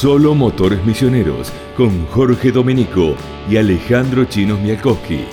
Solo Motores Misioneros con Jorge Domenico y Alejandro Chinos Mialkowski.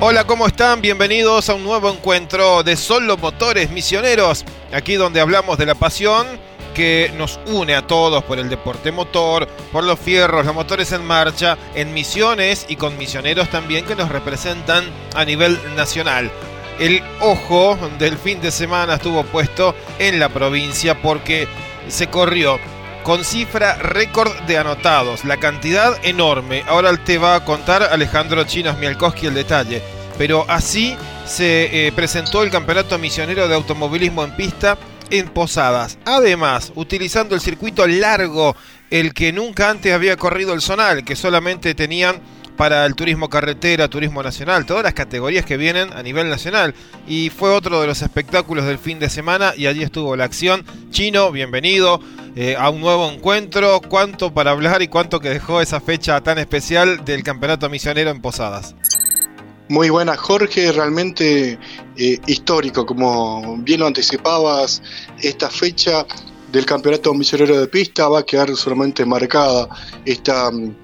Hola, ¿cómo están? Bienvenidos a un nuevo encuentro de Solo Motores Misioneros, aquí donde hablamos de la pasión que nos une a todos por el deporte motor, por los fierros, los motores en marcha, en misiones y con misioneros también que nos representan a nivel nacional. El ojo del fin de semana estuvo puesto en la provincia porque se corrió con cifra récord de anotados, la cantidad enorme. Ahora te va a contar Alejandro Chinos Mialkowski el detalle. Pero así se eh, presentó el Campeonato Misionero de Automovilismo en Pista en Posadas. Además, utilizando el circuito largo, el que nunca antes había corrido el Zonal, que solamente tenían para el turismo carretera, turismo nacional, todas las categorías que vienen a nivel nacional. Y fue otro de los espectáculos del fin de semana y allí estuvo la acción. Chino, bienvenido eh, a un nuevo encuentro. ¿Cuánto para hablar y cuánto que dejó esa fecha tan especial del Campeonato Misionero en Posadas? Muy buena, Jorge, realmente eh, histórico, como bien lo anticipabas, esta fecha del Campeonato Misionero de Pista va a quedar solamente marcada esta mm,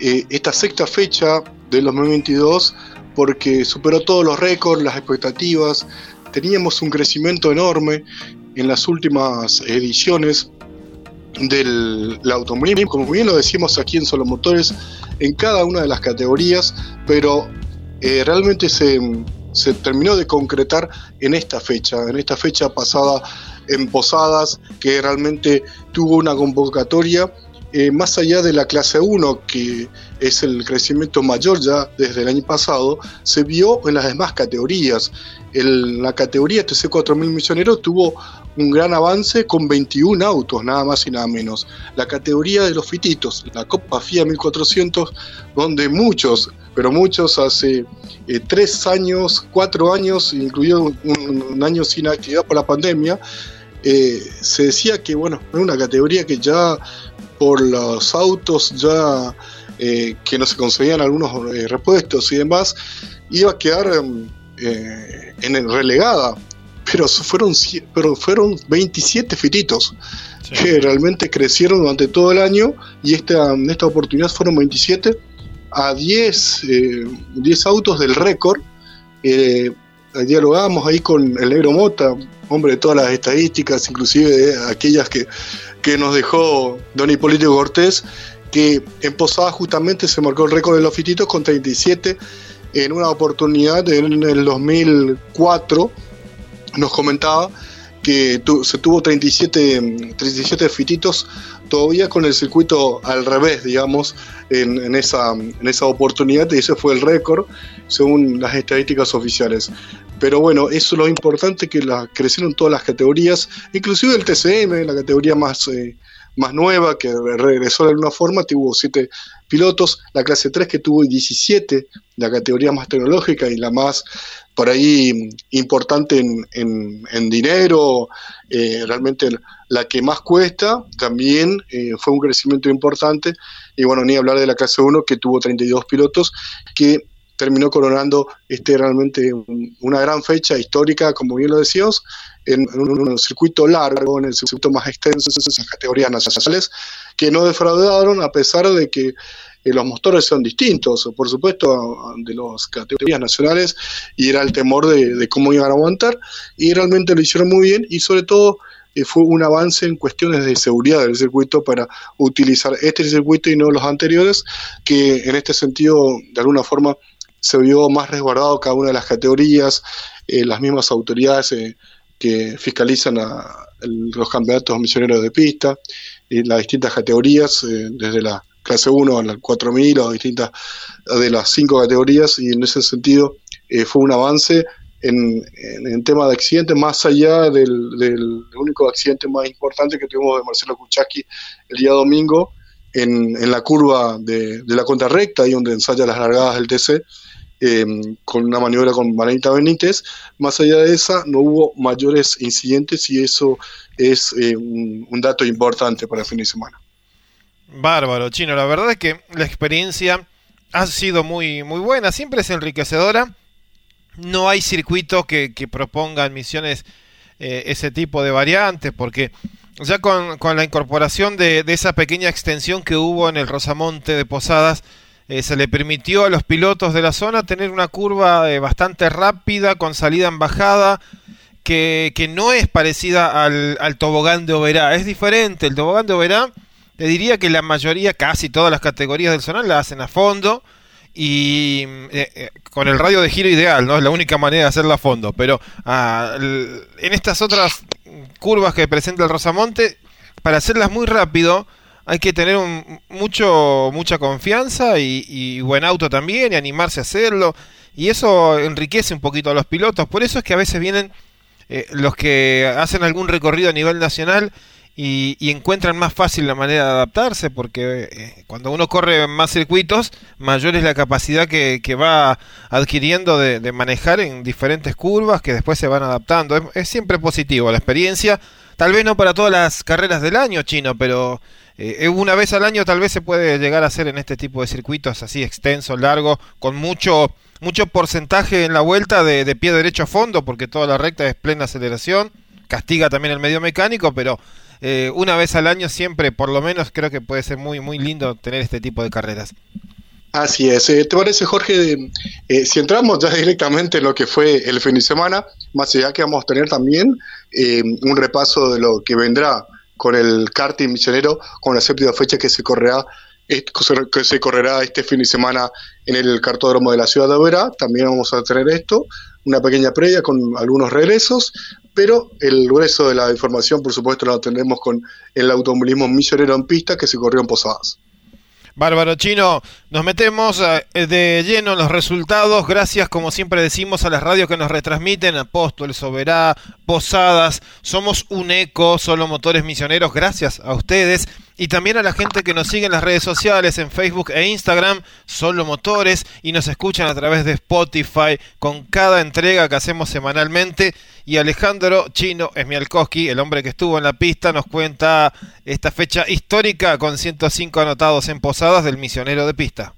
eh, esta sexta fecha del 2022 porque superó todos los récords, las expectativas, teníamos un crecimiento enorme en las últimas ediciones del automovilismo, como bien lo decimos aquí en Solo Motores, en cada una de las categorías, pero eh, realmente se, se terminó de concretar en esta fecha, en esta fecha pasada en Posadas, que realmente tuvo una convocatoria eh, más allá de la clase 1, que es el crecimiento mayor ya desde el año pasado, se vio en las demás categorías. En la categoría TC4000 Misioneros tuvo un gran avance con 21 autos, nada más y nada menos. La categoría de los fititos, la Copa FIA 1400, donde muchos, pero muchos hace eh, tres años, cuatro años, incluido un, año sin actividad por la pandemia, eh, se decía que bueno, era una categoría que ya por los autos ya eh, que no se conseguían algunos eh, repuestos y demás, iba a quedar em, eh, en relegada. Pero fueron, pero fueron 27 fititos que realmente crecieron durante todo el año y esta, en esta oportunidad fueron 27 a 10, 10 autos del récord. Dialogamos ahí con el negro Mota, hombre de todas las estadísticas, inclusive aquellas que que nos dejó don Hipólito Cortés, que en Posada justamente se marcó el récord de los fititos con 37 en una oportunidad en el 2004 nos comentaba que se tuvo 37, 37 fititos todavía con el circuito al revés, digamos, en, esa, en esa oportunidad, y ese fue el récord según las estadísticas oficiales. Pero bueno, eso es lo importante, que crecieron todas las categorías, inclusive el TCM, la categoría más, eh, más nueva, que regresó de alguna forma, tuvo siete pilotos, la clase 3 que tuvo 17, la categoría más tecnológica y la más por ahí importante en, en, dinero, eh, realmente la que más cuesta, también eh, fue un crecimiento importante. Y bueno, ni hablar de la clase 1 que tuvo 32 pilotos, que terminó coronando este realmente una gran fecha histórica, como bien lo decíamos, en, un, circuito largo, en el circuito más extenso, en las categorías nacionales, que no defraudaron a pesar de que eh, los motores son distintos, por supuesto, de las categorías nacionales, y era el temor de, cómo iban a aguantar, y realmente lo hicieron muy bien, y sobre todo eh, fue un avance en cuestiones de seguridad del circuito para utilizar este circuito y no los anteriores, que en este sentido, de alguna forma, se vio más resguardado cada una de las categorías, eh, las mismas autoridades que fiscalizan a, los campeonatos misioneros de pista, y las distintas categorías, desde la clase 1 a la 4000 o distintas de las cinco categorías y en ese sentido eh, fue un avance en, en, tema de accidentes, más allá del, del, único accidente más importante que tuvimos de Marcelo Kuchaki el día domingo en, en la curva de, de la cuenta recta, ahí donde ensaya las largadas del TC, eh, con una maniobra con Maranita Benítez. Más allá de esa, no hubo mayores incidentes y eso es eh, un dato importante para el fin de semana. Bárbaro, Chino. La verdad es que la experiencia ha sido muy, muy buena, siempre es enriquecedora. No hay circuito que, que propongan misiones eh, ese tipo de variantes, porque ya con, la incorporación de, esa pequeña extensión que hubo en el Rosamonte de Posadas, eh, se le permitió a los pilotos de la zona tener una curva eh, bastante rápida, con salida en bajada, que, no es parecida al, al, tobogán de Oberá, es diferente. El tobogán de Oberá, te diría que la mayoría, casi todas las categorías del zonal la hacen a fondo y eh, con el radio de giro ideal, ¿no? Es la única manera de hacerla a fondo, pero ah, en estas otras curvas que presenta el Rosamonte, para hacerlas muy rápido, hay que tener mucho, mucha confianza y, buen auto también y animarse a hacerlo. Y eso enriquece un poquito a los pilotos. Por eso es que a veces vienen eh, los que hacen algún recorrido a nivel nacional y, encuentran más fácil la manera de adaptarse, porque eh, cuando uno corre más circuitos, mayor es la capacidad que, va adquiriendo de, manejar en diferentes curvas que después se van adaptando. Es, siempre positivo la experiencia, tal vez no para todas las carreras del año chino, pero eh, una vez al año tal vez se puede llegar a hacer en este tipo de circuitos así extensos, largos, con mucho mucho porcentaje en la vuelta de, de pie derecho a fondo, porque toda la recta es plena aceleración, castiga también el medio mecánico, pero eh, una vez al año siempre, por lo menos creo que puede ser muy, muy lindo tener este tipo de carreras. Así es. Eh, ¿Te parece, Jorge? Eh, si entramos ya directamente en lo que fue el fin de semana, más allá que vamos a tener también un repaso de lo que vendrá con el karting misionero, con la séptima fecha que se correrá que se correrá este fin de semana en el cartódromo de la ciudad de Oberá. También vamos a tener esto, una pequeña previa con algunos regresos, pero el grueso de la información, por supuesto, lo tendremos con el automovilismo misionero en pista que se corrió en Posadas. Bárbaro Chino, nos metemos eh, de lleno en los resultados, gracias como siempre decimos a las radios que nos retransmiten, Apóstol, Soberá, Posadas, somos un eco, solo motores misioneros, gracias a ustedes y también a la gente que nos sigue en las redes sociales, en Facebook e Instagram, Solo Motores, y nos escuchan a través de Spotify con cada entrega que hacemos semanalmente. Y Alejandro Chino Esmialkowski, el hombre que estuvo en la pista, nos cuenta esta fecha histórica con 105 anotados en posadas del misionero de pista.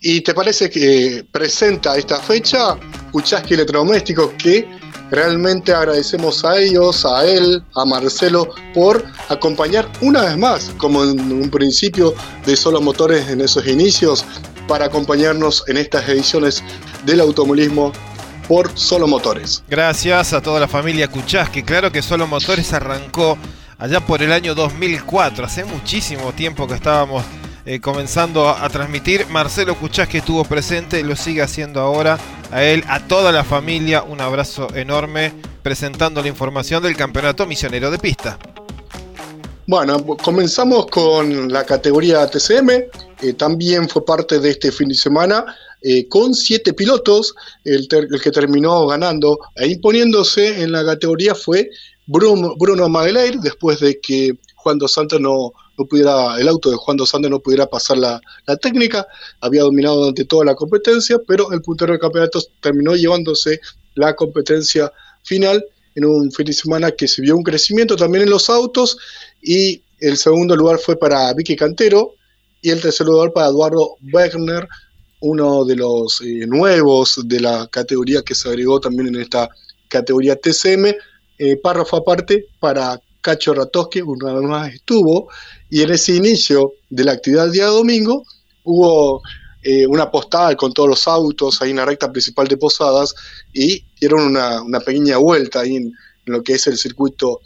¿Y te parece que presenta esta fecha Uchaski Electrodoméstico que Realmente agradecemos a ellos, a él, a Marcelo, por acompañar una vez más, como en un principio de Solo Motores en esos inicios, para acompañarnos en estas ediciones del automovilismo por Solo Motores. Gracias a toda la familia que claro que Solo Motores arrancó allá por el año 2004, hace muchísimo tiempo que estábamos eh, comenzando a, transmitir. Marcelo que estuvo presente, lo sigue haciendo ahora. A él, a toda la familia, un abrazo enorme presentando la información del Campeonato Misionero de Pista. Bueno, comenzamos con la categoría TCM, eh, también fue parte de este fin de semana, eh, con siete pilotos, el, que terminó ganando e imponiéndose en la categoría fue Bruno, Bruno después de que Juan Dos Santos no, pudiera, el auto de Juan Dos Santos no pudiera pasar la, técnica, había dominado durante toda la competencia, pero el puntero del campeonato terminó llevándose la competencia final en un fin de semana que se vio un crecimiento también en los autos y el segundo lugar fue para Vicky Cantero y el tercer lugar para Eduardo Wegner, uno de los eh, nuevos de la categoría que se agregó también en esta categoría TCM. Eh, párrafo aparte para Cacho Ratoski, una vez más estuvo, y en ese inicio de la actividad día domingo hubo eh, una postal con todos los autos ahí en la recta principal de Posadas y dieron una, pequeña vuelta ahí en, lo que es el circuito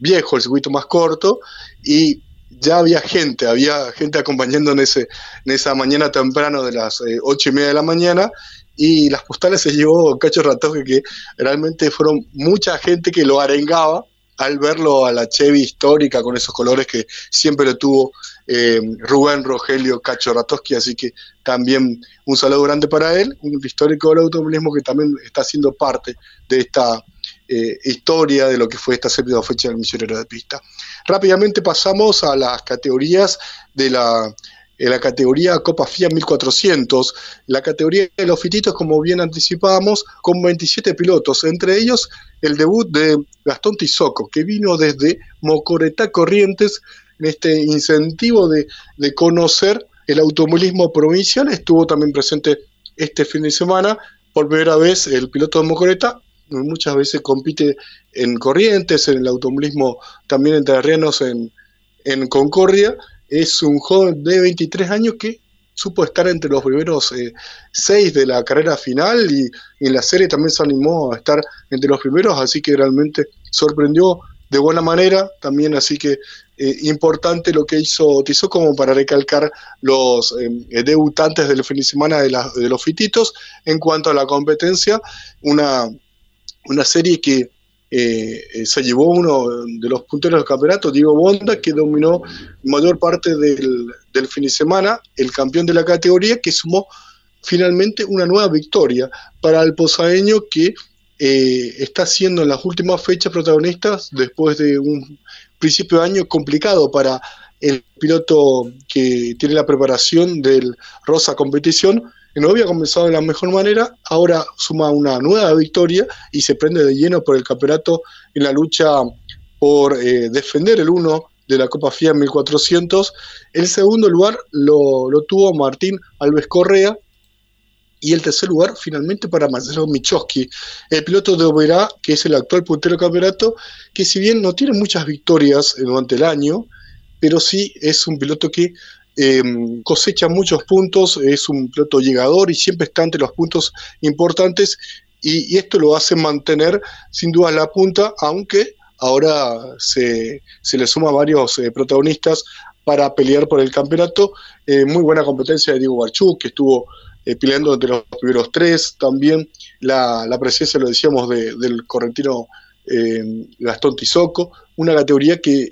viejo, el circuito más corto, y ya había gente, había gente acompañando en, ese, en esa mañana temprano de las eh, ocho y media de la mañana, y las postales se llevó Cacho Ratoski, que realmente fueron mucha gente que lo arengaba al verlo a la Chevy histórica con esos colores que siempre lo tuvo eh, Rubén Rogelio Cacho Ratoski, así que también un saludo grande para él, un histórico del automovilismo que también está siendo parte de esta eh, historia de lo que fue esta séptima fecha del misionero de pista. Rápidamente pasamos a las categorías de la en la categoría Copa FIA 1400, la categoría de los fititos, como bien anticipábamos, con 27 pilotos, entre ellos el debut de Gastón Tizoco, que vino desde Mocoretá Corrientes en este incentivo de, conocer el automovilismo provincial, estuvo también presente este fin de semana, por primera vez el piloto de Mocoretá muchas veces compite en Corrientes, en el automovilismo también en terrenos en, en Concordia. Es un joven de 23 años que supo estar entre los primeros eh, seis de la carrera final y, en la serie también se animó a estar entre los primeros, así que realmente sorprendió de buena manera también, así que eh, importante lo que hizo Tizó como para recalcar los eh, debutantes del fin de semana de, de, los fititos. En cuanto a la competencia, una, una serie que eh, se llevó uno de los punteros del campeonato, Diego Bonda, que dominó mayor parte del, fin de semana, el campeón de la categoría, que sumó finalmente una nueva victoria para el posaeño que eh, está siendo en las últimas fechas protagonistas después de un principio de año complicado para el piloto que tiene la preparación del Rosa Competición, no había comenzado de la mejor manera, ahora suma una nueva victoria y se prende de lleno por el campeonato en la lucha por eh, defender el uno de la Copa FIA 1400. El segundo lugar lo, tuvo Martín Alves Correa, y el tercer lugar finalmente para Marcelo Michowski, el piloto de Oberá, que es el actual puntero campeonato, que si bien no tiene muchas victorias durante el año, pero sí es un piloto que Em, cosecha muchos puntos, es un piloto llegador y siempre está entre los puntos importantes y, esto lo hace mantener sin duda la punta, aunque ahora se, se le suma varios eh, protagonistas para pelear por el campeonato. Eh, muy buena competencia de Diego Barchuk, que estuvo eh, peleando entre los primeros tres. También la, presencia, lo decíamos, del correntino Gastón Tizoco, una categoría que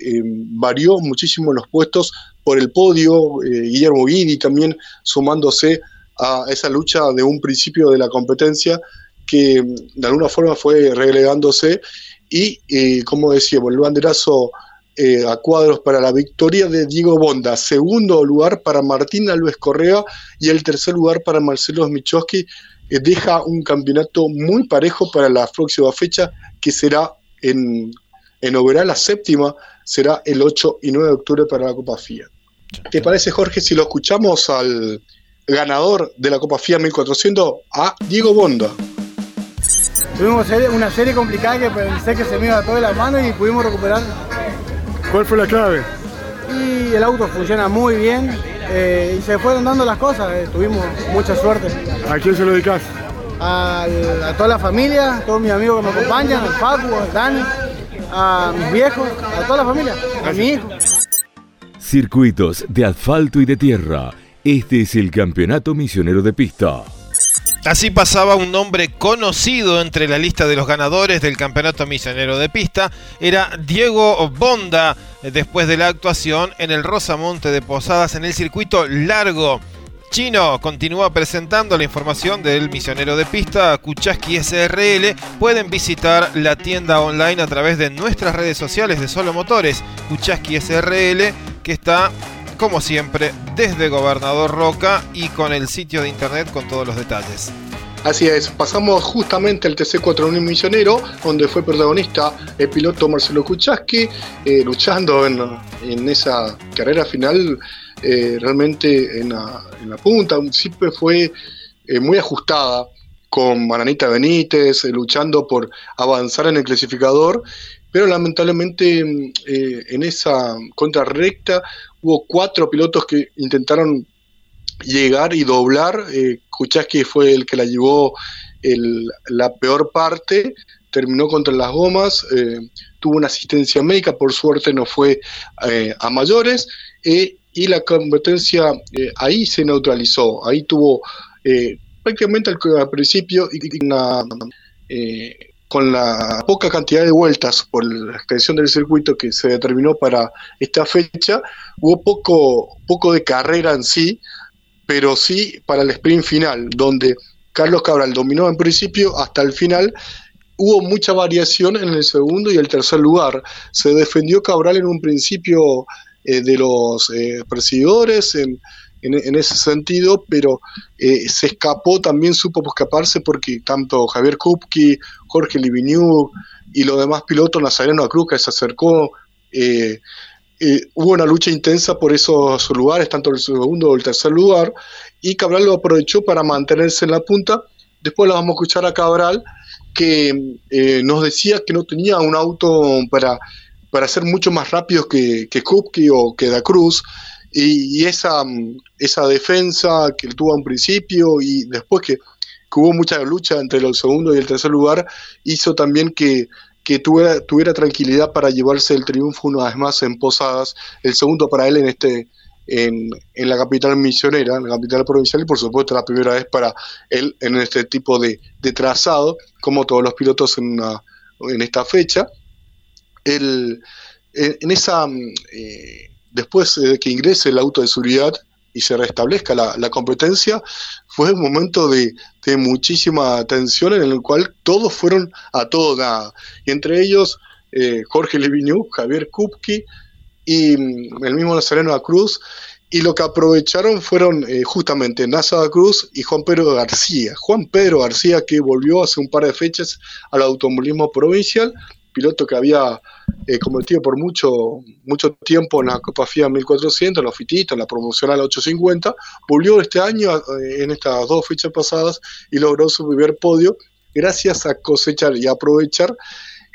varió muchísimo en los puestos por el podio, eh, Guillermo Guidi también sumándose a esa lucha de un principio de la competencia que de alguna forma fue relegándose y, eh, como decíamos, el banderazo eh, a cuadros para la victoria de Diego Bonda, segundo lugar para Martín Alves Correa y el tercer lugar para Marcelo Michowski, deja un campeonato muy parejo para la próxima fecha que será en, en Oberá, la séptima, será el 8 y 9 de octubre para la Copa FIA. ¿Te parece, Jorge, si lo escuchamos al ganador de la Copa FIA 1400, a Diego Bonda? Tuvimos una serie complicada que pensé que se me iba a toda la mano y pudimos recuperar. ¿Cuál fue la clave? Y el auto funciona muy bien eh, y se fueron dando las cosas, eh, tuvimos mucha suerte. ¿A quién se lo dedicas? A, toda la familia, a todos mis amigos que me acompañan, al Facu, al Dani, a mis viejos, a toda la familia, a mi hijo. Circuitos de asfalto y de tierra. Este es el Campeonato Misionero de Pista. Así pasaba un nombre conocido entre la lista de los ganadores del Campeonato Misionero de Pista. Era Diego Bonda, después de la actuación en el Rosamonte de Posadas en el circuito largo. Chino continúa presentando la información del misionero de pista Kuchaski SRL. Pueden visitar la tienda online a través de nuestras redes sociales de Solo Motores, Kuchaski SRL, que está como siempre desde Gobernador Roca y con el sitio de internet con todos los detalles. Así es, pasamos justamente al TC41 Misionero, donde fue protagonista el piloto Marcelo Kuchaski, eh, luchando en, en esa carrera final eh, realmente en la, punta, siempre fue eh, muy ajustada con Maranita Benítez, luchando por avanzar en el clasificador, pero lamentablemente en esa contrarrecta hubo cuatro pilotos que intentaron llegar y doblar. Eh, que fue el que la llevó la peor parte, terminó contra las gomas, tuvo una asistencia médica, por suerte no fue a mayores, y la competencia eh, ahí se neutralizó, ahí tuvo eh, prácticamente al, principio y, eh, con la poca cantidad de vueltas por la extensión del circuito que se determinó para esta fecha, hubo poco, poco de carrera en sí, pero sí para el sprint final, donde Carlos Cabral dominó en principio hasta el final hubo mucha variación en el segundo y el tercer lugar. Se defendió Cabral en un principio eh, de los eh, perseguidores en, en, ese sentido, pero eh, se escapó, también supo escaparse porque tanto Javier Kupki, Jorge Livigno y los demás pilotos, Nazareno Cruz que se acercó, hubo una lucha intensa por esos lugares, tanto el segundo o el tercer lugar, y Cabral lo aprovechó para mantenerse en la punta. Después lo vamos a escuchar a Cabral, que eh, nos decía que no tenía un auto para, para ser mucho más rápido que, que Kupke o que Da Cruz. Y, esa, esa defensa que tuvo a un principio y después que, hubo mucha lucha entre el segundo y el tercer lugar, hizo también que, que tuviera, tuviera tranquilidad para llevarse el triunfo una vez más en Posadas, el segundo para él en este en, en, la capital misionera, en la capital provincial, y por supuesto la primera vez para él en este tipo de, de trazado, como todos los pilotos en, en esta fecha. El, en, esa, eh, después de que ingrese el auto de seguridad y se restablezca la, la competencia, fue un momento de, de, muchísima tensión en el cual todos fueron a todo nada. Y entre ellos eh, Jorge Leviñú, Javier Kupki, y mm, el mismo Nazareno Cruz, y lo que aprovecharon fueron eh, justamente Nasa Cruz y Juan Pedro García. Juan Pedro García que volvió hace un par de fechas al automovilismo provincial, piloto que había eh, cometido por mucho, mucho tiempo en la Copa FIA 1400, en la FITITA, en la promocional 850, volvió este año eh, en estas dos fechas pasadas y logró su primer podio gracias a cosechar y aprovechar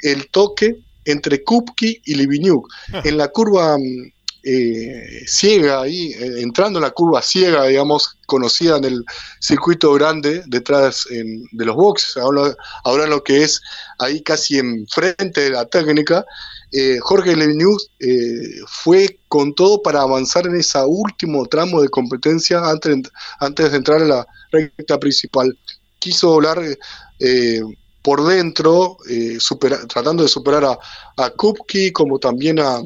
el toque entre Kupki y Livignyuk. Ah. En la curva mm, eh, ciega, ahí, eh, entrando en la curva ciega, digamos, conocida en el circuito grande, detrás de los boxes, ahora, lo que es ahí casi enfrente de la técnica, eh, Jorge Livignyuk fue con todo para avanzar en ese último tramo de competencia antes, antes de entrar a la recta principal. Quiso volar por dentro, tratando de superar a, a Kupki como también a,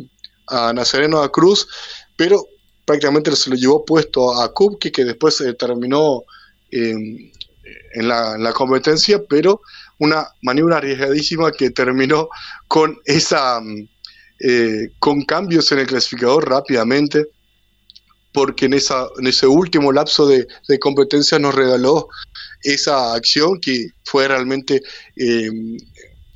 a Nazareno a Cruz, pero prácticamente se lo llevó puesto a Kupki, que después eh, terminó en, la, competencia, pero una maniobra arriesgadísima que terminó con esa eh, con cambios en el clasificador rápidamente porque en, esa, en ese último lapso de, competencia nos regaló esa acción que fue realmente eh,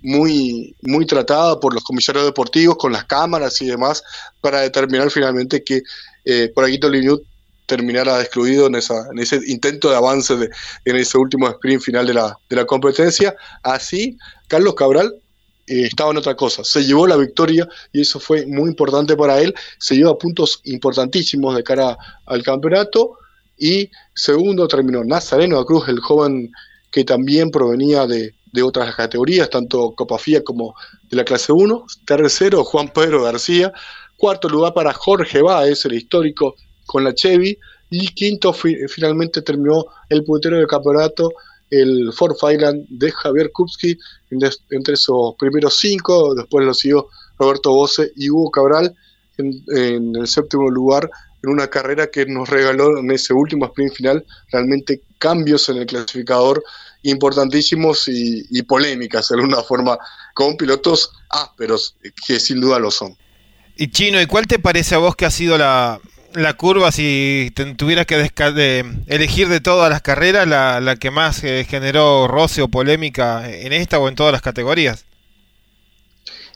muy, muy tratada por los comisarios deportivos con las cámaras y demás para determinar finalmente que eh, por aquí Toliniut terminara excluido en, esa, en ese intento de avance de, en ese último sprint final de la, de la competencia. Así, Carlos Cabral eh, estaba en otra cosa. Se llevó la victoria y eso fue muy importante para él. Se lleva puntos importantísimos de cara al campeonato y segundo terminó Nazareno Cruz, el joven que también provenía de, otras categorías, tanto Copa FIA como de la clase 1. Tercero, Juan Pedro García. Cuarto lugar para Jorge Báez, el histórico con la Chevy. Y quinto, finalmente terminó el puntero del campeonato, el Ford Island de Javier Kupski, entre esos primeros cinco. Después lo siguió Roberto Bose y Hugo Cabral en el séptimo lugar en una carrera que nos regaló en ese último sprint final realmente cambios en el clasificador importantísimos y, polémicas de alguna forma con pilotos ásperos que sin duda lo son. Y Chino, ¿y cuál te parece a vos que ha sido la, curva si tuvieras que elegir de todas las carreras la, que más eh, generó roce o polémica en esta o en todas las categorías?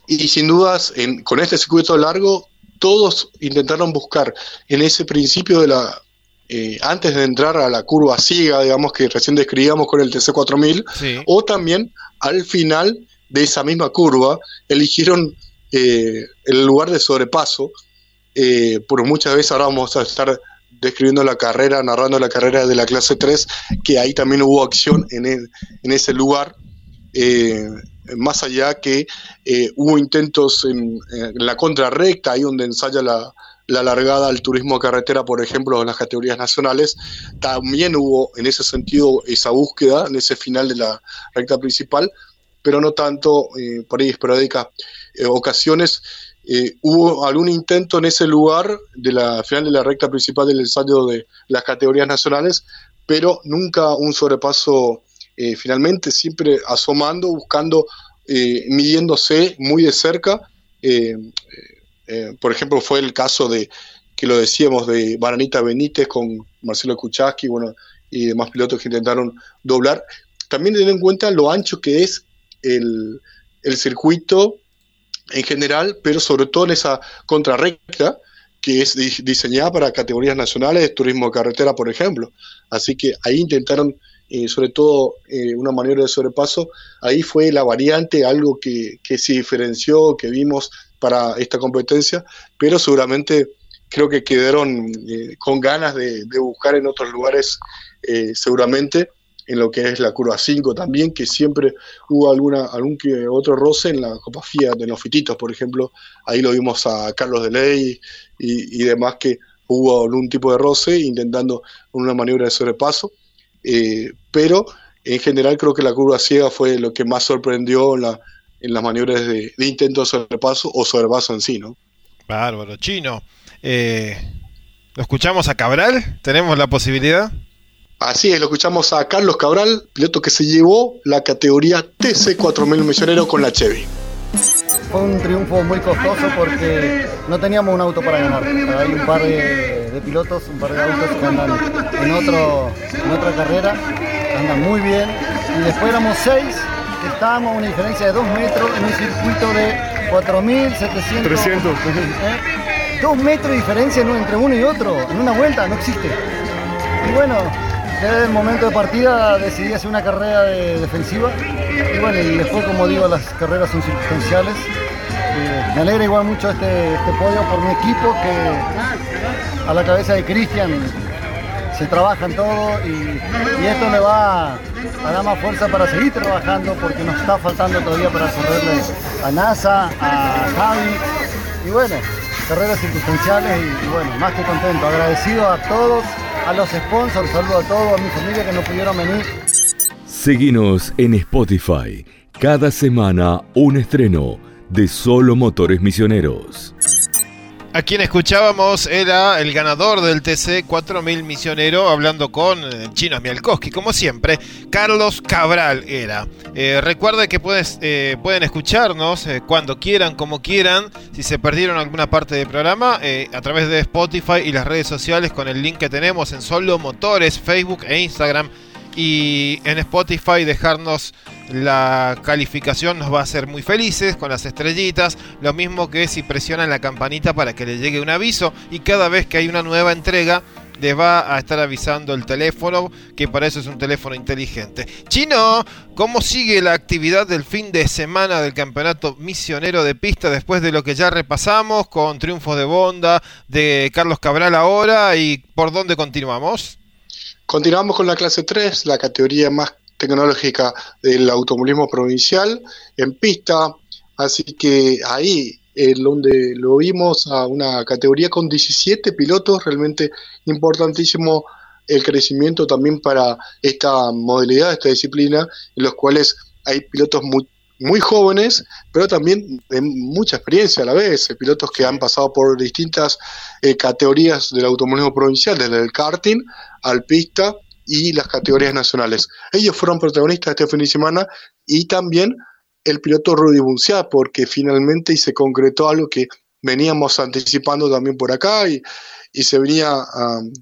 Y sin dudas, con este circuito largo, todos intentaron buscar en ese principio de la, eh, antes de entrar a la curva ciega, digamos que recién describíamos con el TC4000, o también al final de esa misma curva, eligieron eh, el lugar de sobrepaso, eh, por muchas veces ahora vamos a estar describiendo la carrera, narrando la carrera de la clase 3, que ahí también hubo acción en, en ese lugar. Eh, más allá que eh, hubo intentos en, la contrarrecta, ahí donde ensaya la, largada al turismo carretera, por ejemplo, en las categorías nacionales, también hubo en ese sentido esa búsqueda en ese final de la recta principal, pero no tanto eh, por ahí esporádicas eh, ocasiones. hubo algún intento en ese lugar de la final de la recta principal del ensayo de las categorías nacionales, pero nunca un sobrepaso eh, finalmente siempre asomando, buscando, eh, midiéndose muy de cerca. Eh, por ejemplo, fue el caso de, que lo decíamos, de Baranita Benítez con Marcelo Kuchaski bueno, y demás pilotos que intentaron doblar. También tener en cuenta lo ancho que es el, circuito en general, pero sobre todo en esa contrarrecta que es diseñada para categorías nacionales, turismo de carretera, por ejemplo. Así que ahí intentaron sobre todo una maniobra de sobrepaso, ahí fue la variante, algo que se diferenció, que vimos para esta competencia, pero seguramente creo que quedaron con ganas de, buscar en otros lugares seguramente en lo que es la curva 5 también, que siempre hubo alguna, algún que otro roce en la Copa FIA de los Fititos, por ejemplo, ahí lo vimos a Carlos de Ley y, demás que hubo algún tipo de roce intentando una maniobra de sobrepaso, eh, pero en general creo que la curva ciega fue lo que más sorprendió en, la, en las maniobras de, intento de sobrepaso o sobrepaso en sí, ¿no? Bárbaro, chino. Eh, ¿Lo escuchamos a Cabral? ¿Tenemos la posibilidad? Así es, lo escuchamos a Carlos Cabral, piloto que se llevó la categoría TC4000 Misionero con la Chevy. Fue un triunfo muy costoso porque no teníamos un auto para ganar. Hay un par de, pilotos, un par de autos que andan en, otro, en otra carrera, andan muy bien. Y después éramos seis, estábamos a una diferencia de dos metros en un circuito de 4.700. 300. ¿Eh? Dos metros de diferencia entre uno y otro, en una vuelta, no existe. Y bueno, desde el momento de partida decidí hacer una carrera defensiva y bueno, y después como digo, las carreras son circunstanciales. Eh, me alegra igual mucho este, este, podio por mi equipo que a la cabeza de Cristian se trabajan todo y, esto me va a dar más fuerza para seguir trabajando porque nos está faltando todavía para correrle a NASA, a Javi y bueno, carreras circunstanciales y bueno, más que contento, agradecido a todos a los sponsors, saludo a todos, a mi familia que no pudieron venir. Seguinos en Spotify. Cada semana un estreno de Solo Motores Misioneros. A quien escuchábamos era el ganador del TC 4000 Misionero, hablando con eh, Chino Mialkowski, como siempre. Carlos Cabral era. Eh, recuerde que puedes, eh, pueden escucharnos cuando quieran, como quieran. Si se perdieron alguna parte del programa, a través de Spotify y las redes sociales con el link que tenemos en Solo Motores, Facebook e Instagram y en Spotify dejarnos la calificación nos va a hacer muy felices con las estrellitas, lo mismo que si presionan la campanita para que le llegue un aviso y cada vez que hay una nueva entrega les va a estar avisando el teléfono, que para eso es un teléfono inteligente. Chino, ¿cómo sigue la actividad del fin de semana del campeonato misionero de pista después de lo que ya repasamos con triunfos de Bonda, de Carlos Cabral ahora y por dónde continuamos? Continuamos con la clase 3, la categoría más tecnológica del automovilismo provincial en pista, así que ahí en donde lo vimos a una categoría con 17 pilotos, realmente importantísimo el crecimiento también para esta modalidad, esta disciplina, en los cuales hay pilotos muy muy jóvenes, pero también de mucha experiencia a la vez, eh, pilotos que han pasado por distintas eh, categorías del automovilismo provincial, desde el karting al pista y las categorías nacionales. Ellos fueron protagonistas este fin de semana y también el piloto Rudy Bunciá, porque finalmente se concretó algo que veníamos anticipando también por acá y, se venía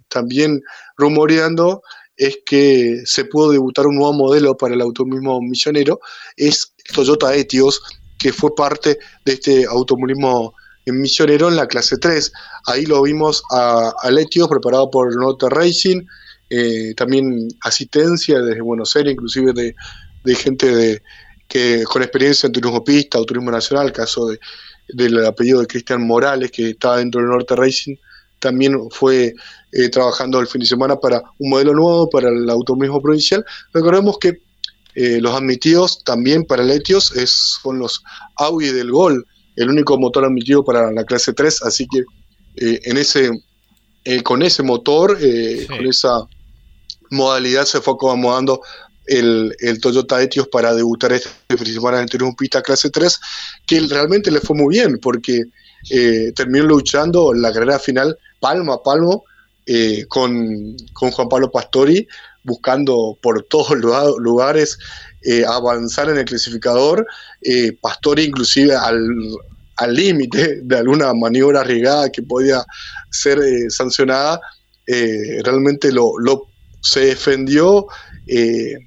también rumoreando es que se pudo debutar un nuevo modelo para el automovilismo misionero, es Toyota Etios, que fue parte de este automovilismo misionero en la clase 3. Ahí lo vimos a, Etios preparado por Nota Racing, eh, también asistencia desde Buenos Aires, inclusive de, gente de, que con experiencia en turismo pista o turismo nacional, caso de, del apellido de Cristian Morales, que está dentro del Norte Racing, también fue eh, trabajando el fin de semana para un modelo nuevo para el automovilismo provincial. Recordemos que eh, los admitidos también para el Etios es, son los Audi del Gol, el único motor admitido para la clase 3, así que eh, en ese, con ese motor, con esa modalidad se fue acomodando el, el, Toyota Etios para debutar este fin de semana en un pista clase 3, que realmente le fue muy bien, porque terminó luchando la carrera final palmo a palmo eh, con, Juan Pablo Pastori, buscando por todos los lugares eh, avanzar en el clasificador. Eh, Pastori inclusive al límite de alguna maniobra arriesgada que podía ser sancionada, realmente lo, se defendió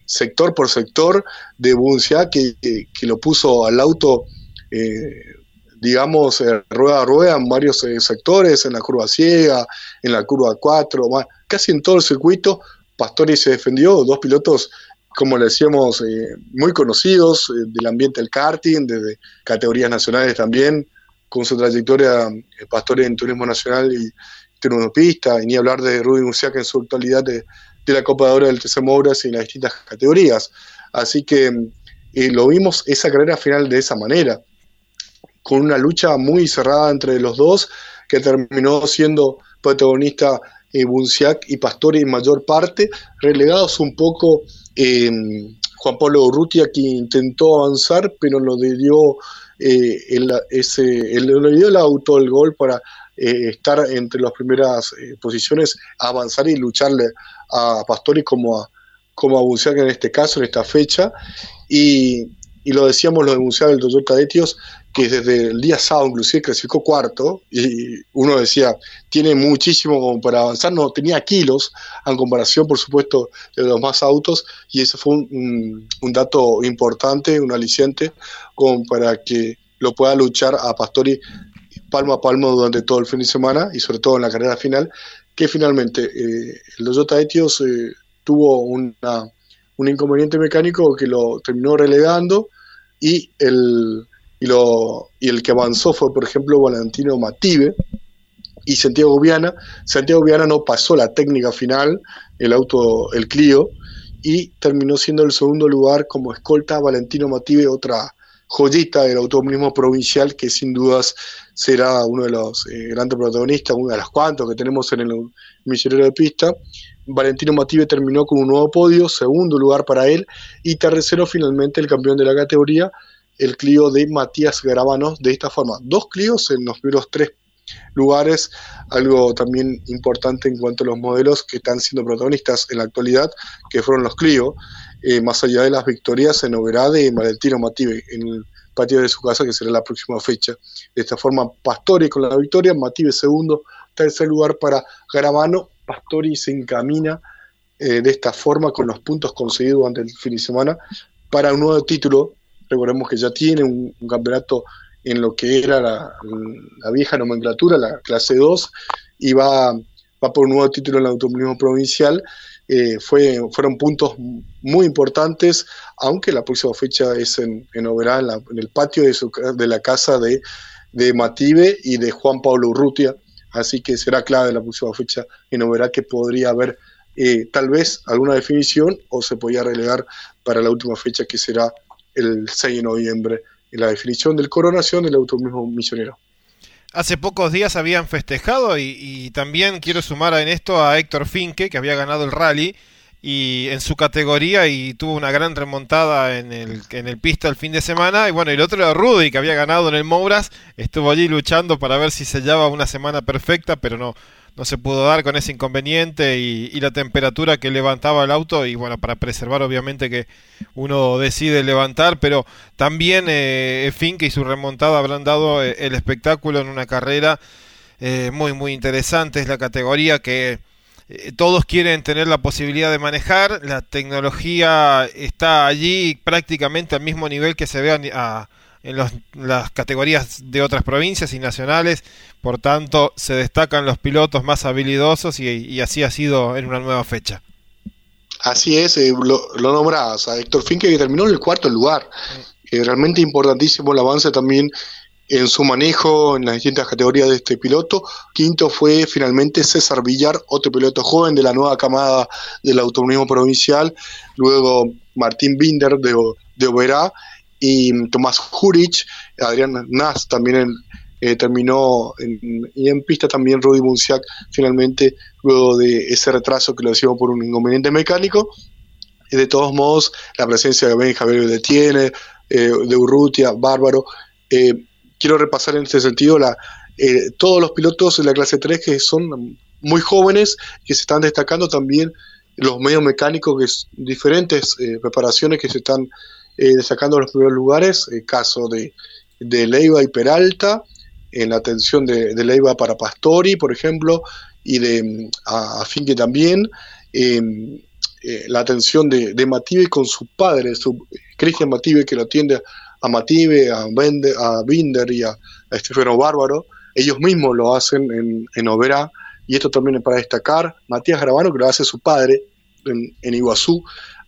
sector por sector de Buncia que, que, lo puso al auto digamos, eh, rueda a rueda en varios eh, sectores, en la curva ciega, en la curva 4, casi en todo el circuito, Pastori se defendió, dos pilotos, como le decíamos, eh, muy conocidos del ambiente del karting, desde categorías nacionales también, con su trayectoria Pastori en Turismo Nacional y Turismo Pista, y ni hablar de Rudy Musiac en su actualidad de, la Copa de Oro del TC Mouras y en las distintas categorías. Así que lo vimos esa carrera final de esa manera, con una lucha muy cerrada entre los dos, que terminó siendo protagonista eh, Bunciac y Pastori en mayor parte, relegados un poco eh, Juan Pablo Urrutia, que intentó avanzar, pero lo dio, eh, el, el, le dio el auto, el gol para eh, estar entre las primeras posiciones, avanzar y lucharle a Pastori como a, como a Bunciac en este caso, en esta fecha. Y, y lo decíamos, lo de del Toyota Etios, que desde el día sábado inclusive clasificó cuarto y uno decía, tiene muchísimo para avanzar, no tenía kilos en comparación por supuesto de los más autos y ese fue un, dato importante, un aliciente como para que lo pueda luchar a Pastori palmo a palmo durante todo el fin de semana y sobre todo en la carrera final, que finalmente eh, el Toyota Etios eh, tuvo una, un inconveniente mecánico que lo terminó relegando y el y, el que avanzó fue, por ejemplo, Valentino Mative y Santiago Viana. Santiago Viana no pasó la técnica final, el auto, el Clio, y terminó siendo el segundo lugar como escolta Valentino Mative, otra joyita del automovilismo provincial que sin dudas será uno de los eh, grandes protagonistas, uno de los cuantos que tenemos en el misionero de pista. Valentino Mative terminó con un nuevo podio, segundo lugar para él, y tercero finalmente el campeón de la categoría, el Clio de Matías Garabanos de esta forma. Dos Clios en los primeros tres lugares, algo también importante en cuanto a los modelos que están siendo protagonistas en la actualidad, que fueron los Clio, eh, más allá de las victorias en Oberá de Valentino Mative en el patio de su casa, que será la próxima fecha. De esta forma, Pastori con la victoria, Mative segundo, tercer lugar para Garabano, Pastori se encamina eh, de esta forma con los puntos conseguidos durante el fin de semana para un nuevo título Recordemos que ya tiene un, campeonato en lo que era la, vieja nomenclatura, la clase 2, y va, va por un nuevo título en el automovilismo provincial. Eh, fue, fueron puntos muy importantes, aunque la próxima fecha es en, en Oberá, en, el patio de, su, de la casa de, de Mative y de Juan Pablo Urrutia, así que será clave la próxima fecha en Oberá que podría haber eh, tal vez alguna definición o se podría relegar para la última fecha que será el 6 de noviembre, en la definición del coronación del automismo misionero. Hace pocos días habían festejado y, también quiero sumar en esto a Héctor Finke, que había ganado el rally y en su categoría y tuvo una gran remontada en el, en el pista el fin de semana. Y bueno, el otro era Rudy, que había ganado en el Mouras, estuvo allí luchando para ver si sellaba una semana perfecta, pero no, no se pudo dar con ese inconveniente y, la temperatura que levantaba el auto y bueno, para preservar obviamente que uno decide levantar, pero también eh, Finke y su remontada habrán dado eh, el espectáculo en una carrera eh, muy muy interesante, es la categoría que eh, todos quieren tener la posibilidad de manejar, la tecnología está allí prácticamente al mismo nivel que se ve a en las categorías de otras provincias y nacionales, por tanto se destacan los pilotos más habilidosos y, así ha sido en una nueva fecha. Así es, eh, lo, lo a Héctor Finke que terminó en el cuarto lugar. Eh, realmente importantísimo el avance también en su manejo en las distintas categorías de este piloto. Quinto fue finalmente César Villar, otro piloto joven de la nueva camada del automovilismo provincial. Luego Martín Binder de, de Oberá y Tomás Jurich, Adrián Nas también eh, terminó en, y en pista también Rudy Bunciac finalmente luego de ese retraso que lo hicimos por un inconveniente mecánico. Y de todos modos, la presencia de Ben Javier detiene, eh, de Urrutia, Bárbaro. Eh, quiero repasar en este sentido la, todos los pilotos de la clase 3 que son muy jóvenes, que se están destacando también los medios mecánicos, que diferentes preparaciones que se están eh, destacando los primeros lugares, el caso de, de Leiva y Peralta, en la atención de, Leiva para Pastori, por ejemplo, y de a, Finke también, em, eh, la atención de, de, Mative con su padre, su, Cristian Mative, que lo atiende a Mative, a, a Binder y a, Estefano Bárbaro, ellos mismos lo hacen en, en Oberá, y esto también es para destacar, Matías Grabano, que lo hace su padre, en, Iguazú.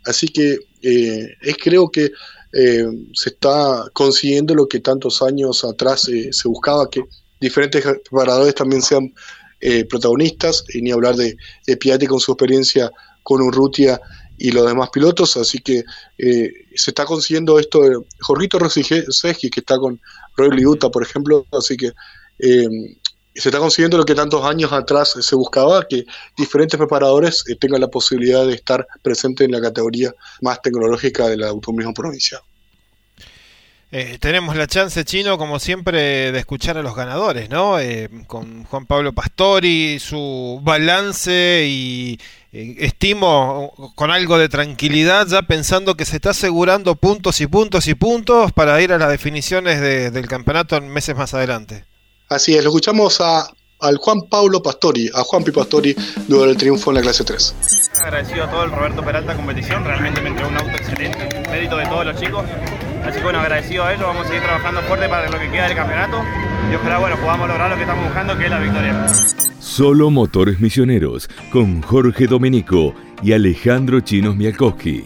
Así que es, creo que se está consiguiendo lo que tantos años atrás se buscaba, que diferentes preparadores también sean protagonistas, y ni hablar de, de Piatti con su experiencia con Urrutia y los demás pilotos, así que eh, se está consiguiendo esto de Jorrito Rosijewski, que está con Roy Liuta, por ejemplo, así que eh, se está consiguiendo lo que tantos años atrás se buscaba, que diferentes preparadores eh, tengan la posibilidad de estar presentes en la categoría más tecnológica del automovilismo provincial. tenemos la chance, Chino, como siempre, de escuchar a los ganadores, ¿no? con Juan Pablo Pastori, su balance y eh, estimo con algo de tranquilidad, ya pensando que se está asegurando puntos y puntos y puntos para ir a las definiciones del campeonato en meses más adelante. Así es, lo escuchamos a, al Juan Pablo Pastori, a Juan Pi Pastori, luego del triunfo en la clase 3. Agradecido a todo el Roberto Peralta competición, realmente me entregó un auto excelente, mérito de todos los chicos. Así que bueno, agradecido a ellos, vamos a seguir trabajando fuerte para lo que queda del campeonato y ojalá bueno, podamos lograr lo que estamos buscando, que es la victoria. Solo Motores Misioneros, con Jorge Domenico y Alejandro Chinos Mialkowski.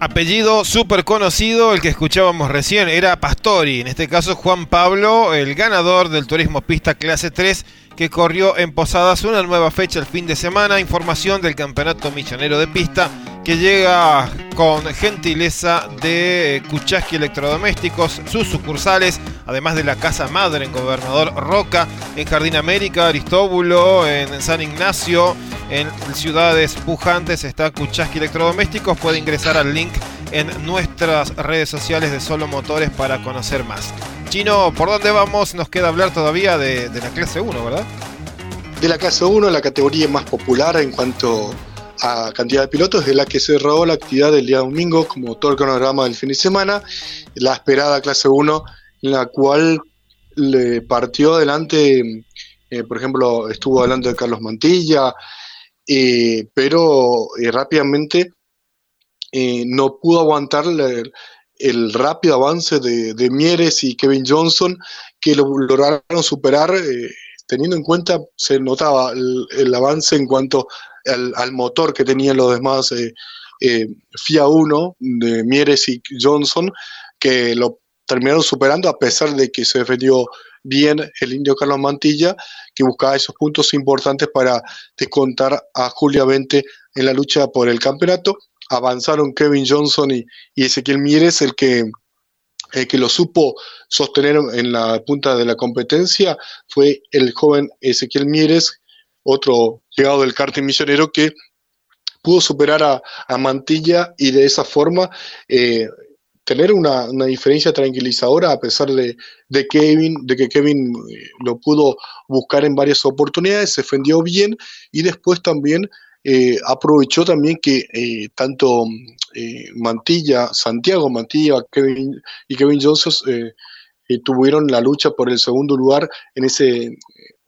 Apellido súper conocido, el que escuchábamos recién, era Pastori, en este caso Juan Pablo, el ganador del Turismo Pista Clase 3, que corrió en Posadas una nueva fecha el fin de semana, información del Campeonato Misionero de Pista que llega con gentileza de Kuchaski Electrodomésticos, sus sucursales, además de la Casa Madre en Gobernador Roca, en Jardín América, Aristóbulo, en San Ignacio, en ciudades pujantes está Kuchaski Electrodomésticos. Puede ingresar al link en nuestras redes sociales de Solo Motores para conocer más. Chino, ¿por dónde vamos? Nos queda hablar todavía de, la clase 1, ¿verdad? De la clase 1, la categoría más popular en cuanto a cantidad de pilotos, de la que se cerró la actividad del día domingo, como todo el cronograma del fin de semana, la esperada clase 1, en la cual le partió adelante, eh, por ejemplo, estuvo hablando de Carlos Mantilla, eh, pero eh, rápidamente no pudo aguantar el, rápido avance de, Mieres y Kevin Johnson, que lo lograron superar teniendo en cuenta, se notaba el, avance en cuanto al, motor que tenían los demás eh, eh, FIA 1 de Mieres y Johnson, que lo terminaron superando a pesar de que se defendió bien el indio Carlos Mantilla, que buscaba esos puntos importantes para descontar a Julia 20 en la lucha por el campeonato. Avanzaron Kevin Johnson y, Ezequiel Mieres, el que que lo supo sostener en la punta de la competencia fue el joven Ezequiel Mieres, otro llegado del karting misionero que pudo superar a, Mantilla y de esa forma eh, tener una, diferencia tranquilizadora a pesar de, Kevin, de que Kevin eh, lo pudo buscar en varias oportunidades, se defendió bien y después también eh, aprovechó también que tanto eh, Mantilla, Santiago Mantilla y Kevin Johnson eh, eh, tuvieron la lucha por el segundo lugar en ese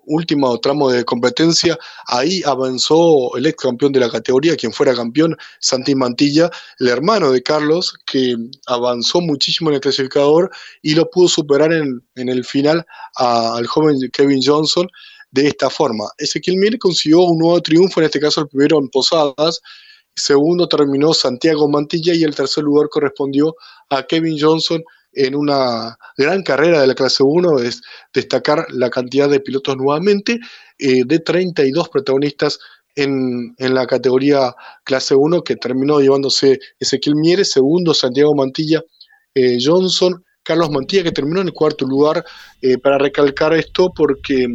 último tramo de competencia. Ahí avanzó el ex campeón de la categoría, quien fuera campeón, Santi Mantilla, el hermano de Carlos, que avanzó muchísimo en el clasificador y lo pudo superar en, el final al joven Kevin Johnson de esta forma. Ezequiel Mir consiguió un nuevo triunfo, en este caso el primero en Posadas, Segundo terminó Santiago Mantilla y el tercer lugar correspondió a Kevin Johnson en una gran carrera de la clase 1, es destacar la cantidad de pilotos nuevamente, eh, de 32 protagonistas en, la categoría clase 1, que terminó llevándose Ezequiel Mieres, segundo Santiago Mantilla, eh, Johnson, Carlos Mantilla, que terminó en el cuarto lugar, eh, para recalcar esto porque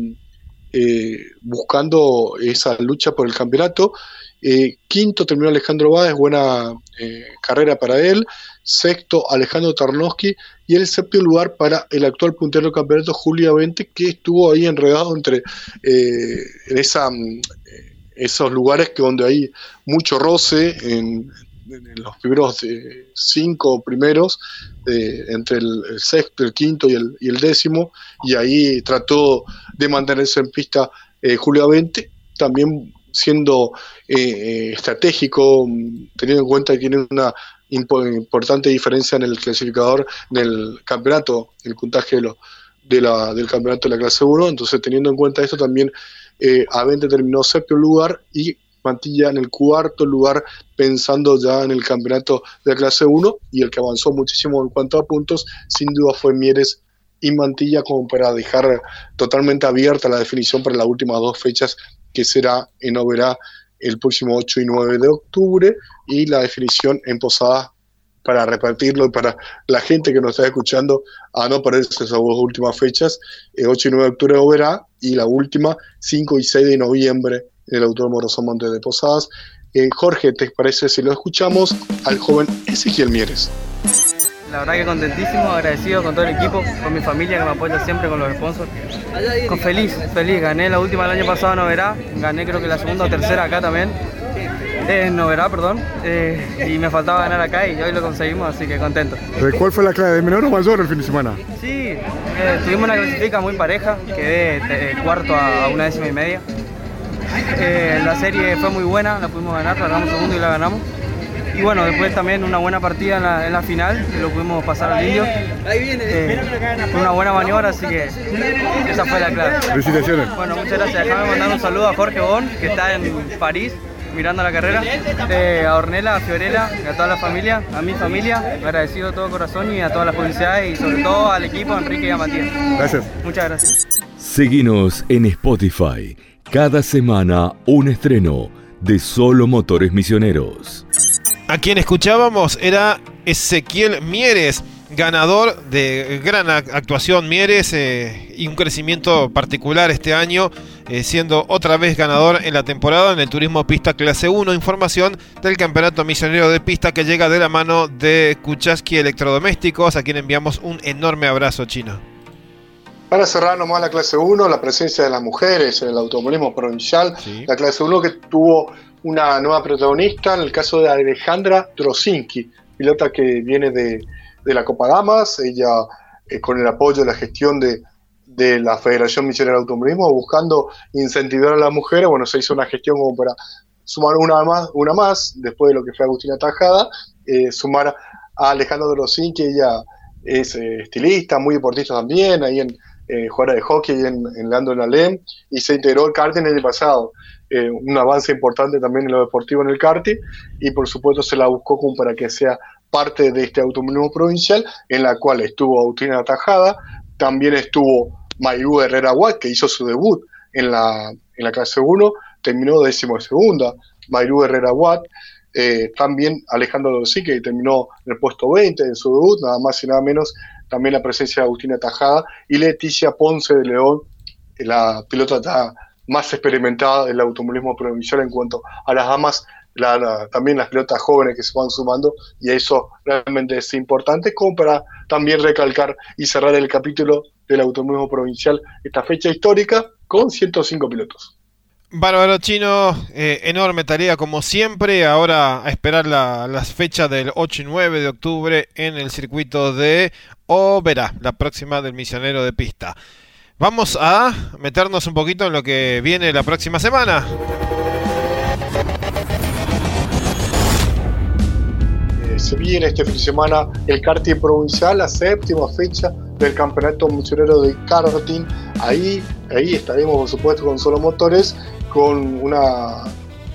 buscando esa lucha por el campeonato, eh, quinto terminó Alejandro Báez, buena eh, carrera para él. Sexto, Alejandro Tarnowski. Y el séptimo lugar para el actual puntero del campeonato, Julia Vente, que estuvo ahí enredado entre eh, esa, esos lugares que donde hay mucho roce en, los primeros cinco primeros, entre el, sexto, el quinto y el, y el, décimo. Y ahí trató de mantenerse en pista Julia Vente. También siendo eh, eh, estratégico, teniendo en cuenta que tiene una importante diferencia en el clasificador, en el campeonato, el puntaje de, la, del campeonato de la clase 1, entonces teniendo en cuenta esto también, eh, Avente terminó séptimo lugar y Mantilla en el cuarto lugar pensando ya en el campeonato de clase 1 y el que avanzó muchísimo en cuanto a puntos sin duda fue Mieres y Mantilla como para dejar totalmente abierta la definición para las últimas dos fechas que será en Oberá el próximo 8 y 9 de octubre y la definición en Posadas para repartirlo y para la gente que nos está escuchando a no perderse esas dos últimas fechas, el 8 y 9 de octubre Oberá y la última 5 y 6 de noviembre el Autódromo Rosamonte de Posadas. Eh, Jorge, ¿te parece si lo escuchamos al joven Ezequiel Mieres? La verdad que contentísimo, agradecido con todo el equipo, con mi familia que me apoya siempre, con los sponsors. Con feliz, feliz. Gané la última el año pasado en Noverá, gané creo que la segunda o tercera acá también. Eh, en Noverá, perdón. Eh, y me faltaba ganar acá y hoy lo conseguimos, así que contento. ¿Cuál fue la clave? ¿De menor o mayor el fin de semana? Sí, eh, tuvimos una clasifica muy pareja, quedé cuarto a una décima y media. La serie fue muy buena, la pudimos ganar, la ganamos segundo y la ganamos. Y bueno, después también una buena partida en la, final, lo pudimos pasar al indio. Eh, fue una buena maniobra, así que esa fue la clave. Felicitaciones. Bueno, muchas gracias. Déjame mandar un saludo a Jorge Bon, que está en París mirando la carrera, eh, a Ornella, a Fiorella, a toda la familia, a mi familia, agradecido de todo corazón y a todas las publicidades y sobre todo al equipo, a Enrique y a Matías. Gracias. Muchas gracias. Seguinos en Spotify. Cada semana un estreno de Solo Motores Misioneros. A quien escuchábamos era Ezequiel Mieres, ganador de gran actuación Mieres eh, y un crecimiento particular este año, eh, siendo otra vez ganador en la temporada en el Turismo Pista Clase 1. Información del Campeonato Misionero de Pista que llega de la mano de Kuchaski Electrodomésticos, a quien enviamos un enorme abrazo chino. Para cerrar nomás la clase 1, la presencia de las mujeres en el automovilismo provincial, la clase 1 que tuvo una nueva protagonista en el caso de Alejandra Trosinski, pilota que viene de, la Copa Damas, ella eh, con el apoyo de la gestión de, la Federación Misionera de Automovilismo, buscando incentivar a las mujeres, bueno, se hizo una gestión como para sumar una más, una más después de lo que fue Agustina Tajada, eh, sumar a Alejandra Trosinski, ella es eh, estilista, muy deportista también, ahí en eh, de hockey en, en Lando en Alem, y se integró al karting el año pasado. Eh, un avance importante también en lo deportivo en el karting y por supuesto se la buscó como para que sea parte de este automovilismo provincial en la cual estuvo Agustina Tajada, también estuvo Mayú Herrera Watt que hizo su debut en la, en la clase 1, terminó décimo segunda, Mayú Herrera Watt, eh, también Alejandro Dossi que terminó en el puesto 20 en su debut, nada más y nada menos, también la presencia de Agustina Tajada y Leticia Ponce de León, la pilota más experimentada del automovilismo provincial en cuanto a las damas, también las pilotas jóvenes que se van sumando, y eso realmente es importante, como para también recalcar y cerrar el capítulo del automovilismo provincial, esta fecha histórica, con 105 pilotos. Bárbaro Chino, eh, enorme tarea como siempre. Ahora a esperar las fechas del 8 y 9 de octubre en el circuito de Oberá, la próxima del misionero de pista. Vamos a meternos un poquito en lo que viene la próxima semana. Se viene este fin de semana el karting provincial, la séptima fecha del campeonato misionero de karting. Ahí, ahí estaremos, por supuesto, con solo motores, con una,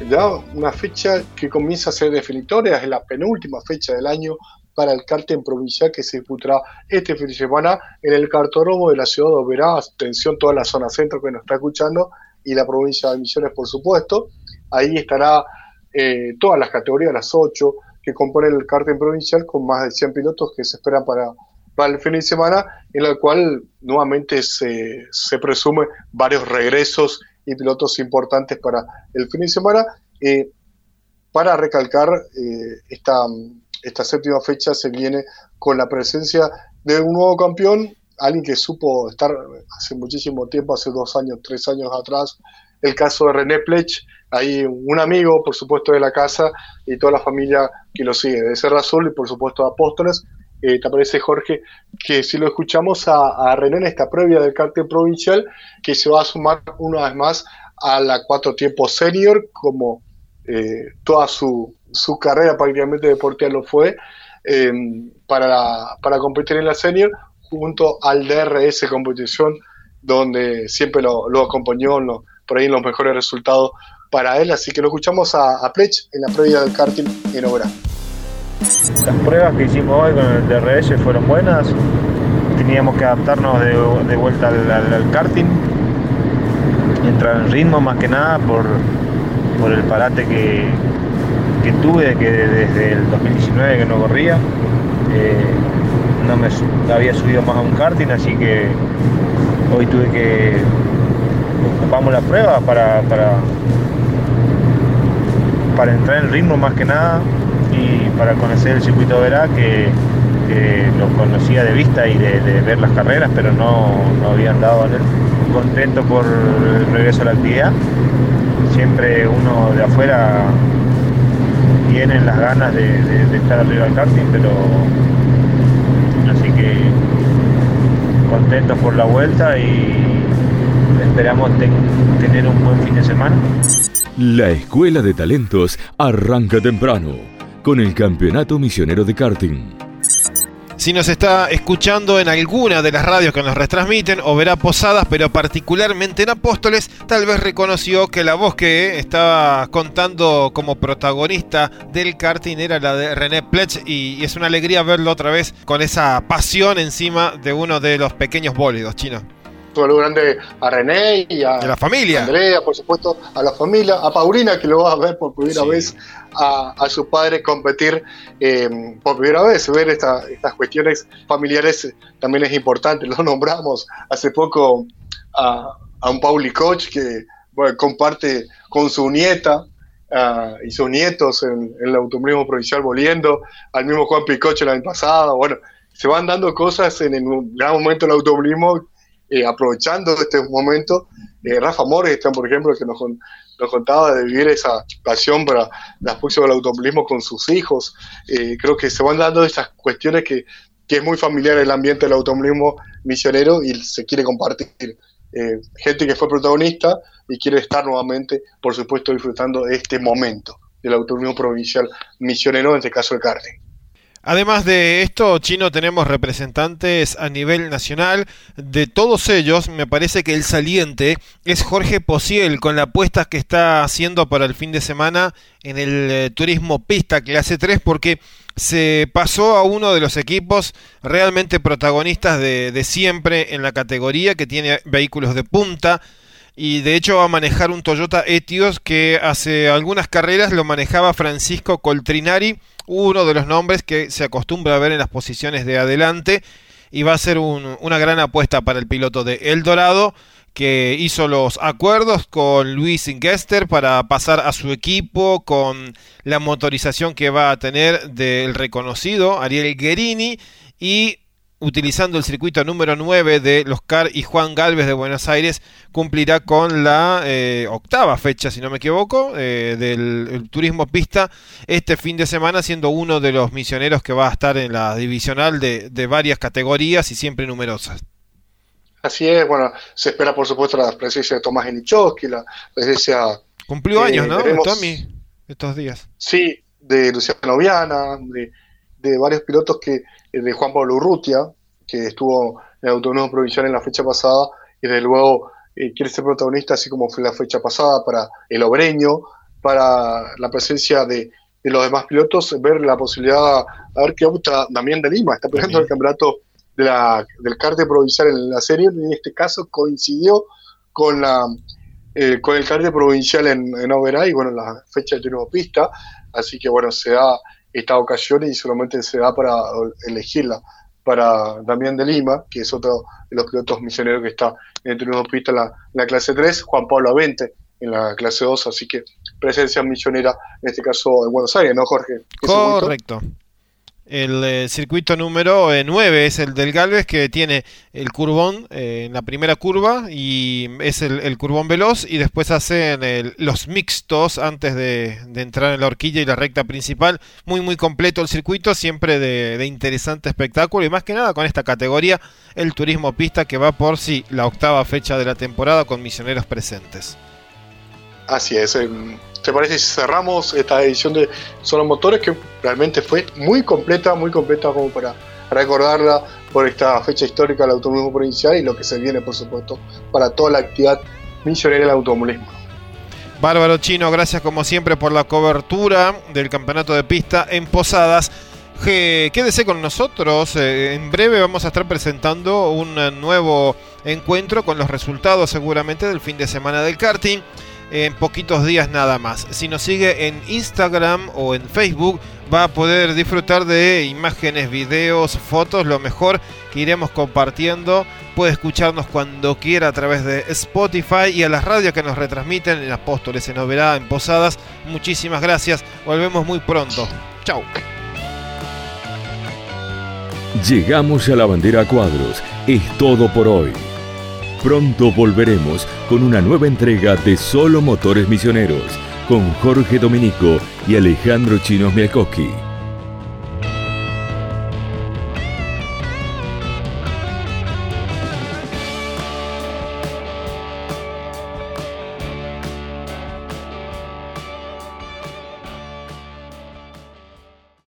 ya una fecha que comienza a ser definitoria, es la penúltima fecha del año para el karting provincial que se disputará este fin de semana en el cartódromo de la ciudad de Oberá. Atención, toda la zona centro que nos está escuchando y la provincia de Misiones, por supuesto. Ahí estará eh, todas las categorías, las ocho que componen el karting provincial, con más de 100 pilotos que se esperan para, para el fin de semana, en el cual nuevamente se, se presume varios regresos y pilotos importantes para el fin de semana. Eh, para recalcar eh, esta esta séptima fecha se viene con la presencia de un nuevo campeón, alguien que supo estar hace muchísimo tiempo, hace dos años, tres años atrás, el caso de René Plech, ahí un amigo, por supuesto, de la casa y toda la familia que lo sigue, de Serra Azul y por supuesto Apóstoles. Eh, ¿Te parece, Jorge, que si lo escuchamos a, René en esta previa del cartel provincial, que se va a sumar una vez más a la cuatro tiempos senior, como eh, toda su, su carrera prácticamente deportiva lo fue, eh, para, para competir en la senior, junto al DRS competición, donde siempre lo, acompañó por ahí los mejores resultados para él, así que lo escuchamos a, a Plech en la previa del karting en obra. Las pruebas que hicimos hoy con el DRS fueron buenas, teníamos que adaptarnos de, vuelta al, karting, entrar en ritmo más que nada por, por el parate que, que tuve, que desde el 2019 que no corría, eh, no me había subido más a un karting, así que hoy tuve que ocupamos la prueba para, para, para entrar en ritmo más que nada y para conocer el circuito Verá que, que, lo conocía de vista y de, ver las carreras, pero no, no había andado en él. Contento por el regreso a la actividad. Siempre uno de afuera tiene las ganas de, estar arriba del karting, pero así que contentos por la vuelta y esperamos ten, tener un buen fin de semana. La Escuela de Talentos arranca temprano con el Campeonato Misionero de Karting. Si nos está escuchando en alguna de las radios que nos retransmiten o verá Posadas, pero particularmente en Apóstoles, tal vez reconoció que la voz que estaba contando como protagonista del karting era la de René Plech y es una alegría verlo otra vez con esa pasión encima de uno de los pequeños bólidos chinos saludo grande a René y a, la familia. Andrea, por supuesto, a la familia, a Paulina, que lo va a ver por primera sí. vez, a, a, su padre competir eh, por primera vez. Ver esta, estas cuestiones familiares también es importante. Lo nombramos hace poco a, a un Pauli Coach que bueno, comparte con su nieta. Uh, y sus nietos en, en el automovilismo provincial volviendo, al mismo Juan Picoche el año pasado, bueno, se van dando cosas en el gran momento del automovilismo eh, aprovechando este momento, eh, Rafa Morgenstern, por ejemplo, que nos, nos, contaba de vivir esa pasión para las próximas del automovilismo con sus hijos. Eh, creo que se van dando estas cuestiones que, que, es muy familiar el ambiente del automovilismo misionero y se quiere compartir. Eh, gente que fue protagonista y quiere estar nuevamente, por supuesto, disfrutando de este momento del automovilismo provincial misionero, en este caso el karting. Además de esto, Chino, tenemos representantes a nivel nacional. De todos ellos, me parece que el saliente es Jorge Posiel, con la apuesta que está haciendo para el fin de semana en el eh, turismo pista clase 3, porque se pasó a uno de los equipos realmente protagonistas de, de siempre en la categoría, que tiene vehículos de punta y de hecho va a manejar un Toyota Etios que hace algunas carreras lo manejaba Francisco Coltrinari, uno de los nombres que se acostumbra a ver en las posiciones de adelante. Y va a ser un, una gran apuesta para el piloto de El Dorado que hizo los acuerdos con Luis Ingester para pasar a su equipo con la motorización que va a tener del reconocido Ariel Guerini y utilizando el circuito número 9 de los CAR y Juan Galvez de Buenos Aires, cumplirá con la eh, octava fecha, si no me equivoco, eh, del turismo pista este fin de semana, siendo uno de los misioneros que va a estar en la divisional de, de varias categorías y siempre numerosas. Así es, bueno, se espera por supuesto la presencia de Tomás Enichowski, la presencia... Cumplió años, ¿no? Tommy, estos días. Sí, de Luciano Viana, de, de varios pilotos que de Juan Pablo Urrutia, que estuvo en el Autonomía Provincial en la fecha pasada, y desde luego eh, quiere ser protagonista, así como fue la fecha pasada para el Obreño, para la presencia de, de los demás pilotos, ver la posibilidad, a ver qué opta Damián de Lima, está peleando el campeonato de la, del carte provincial en la serie, en este caso coincidió con la eh, con el carte provincial en, en Oberá y bueno, la fecha de turismo pista, así que bueno, se da esta ocasión y solamente se da para elegirla para Damián de Lima, que es otro de los pilotos misioneros que está en el turismo pista en la, en la clase 3, Juan Pablo Avente en la clase 2, así que presencia misionera en este caso en Buenos Aires, ¿no, Jorge? Correcto. El eh, circuito número eh, 9 es el del Galvez que tiene el curvón eh, en la primera curva y es el, el curvón veloz y después hacen los mixtos antes de, entrar en la horquilla y la recta principal. Muy muy completo el circuito, siempre de, de, interesante espectáculo y más que nada con esta categoría el turismo pista que va por sí la octava fecha de la temporada con misioneros presentes. Así es. ¿Te parece si cerramos esta edición de Solo Motores que realmente fue muy completa, muy completa como para recordarla por esta fecha histórica del automovilismo provincial y lo que se viene, por supuesto, para toda la actividad misionera del automovilismo? Bárbaro Chino, gracias como siempre por la cobertura del campeonato de pista en Posadas. Quédese con nosotros, eh, en breve vamos a estar presentando un nuevo encuentro con los resultados seguramente del fin de semana del karting en poquitos días nada más. Si nos sigue en Instagram o en Facebook, va a poder disfrutar de imágenes, videos, fotos, lo mejor que iremos compartiendo. Puede escucharnos cuando quiera a través de Spotify y a las radios que nos retransmiten en Apóstoles, en Oberá, en Posadas. Muchísimas gracias. Volvemos muy pronto. Chau. Llegamos a la bandera cuadros. Es todo por hoy. Pronto volveremos con una nueva entrega de Solo Motores Misioneros con Jorge Dominico y Alejandro Chinos Miakoski.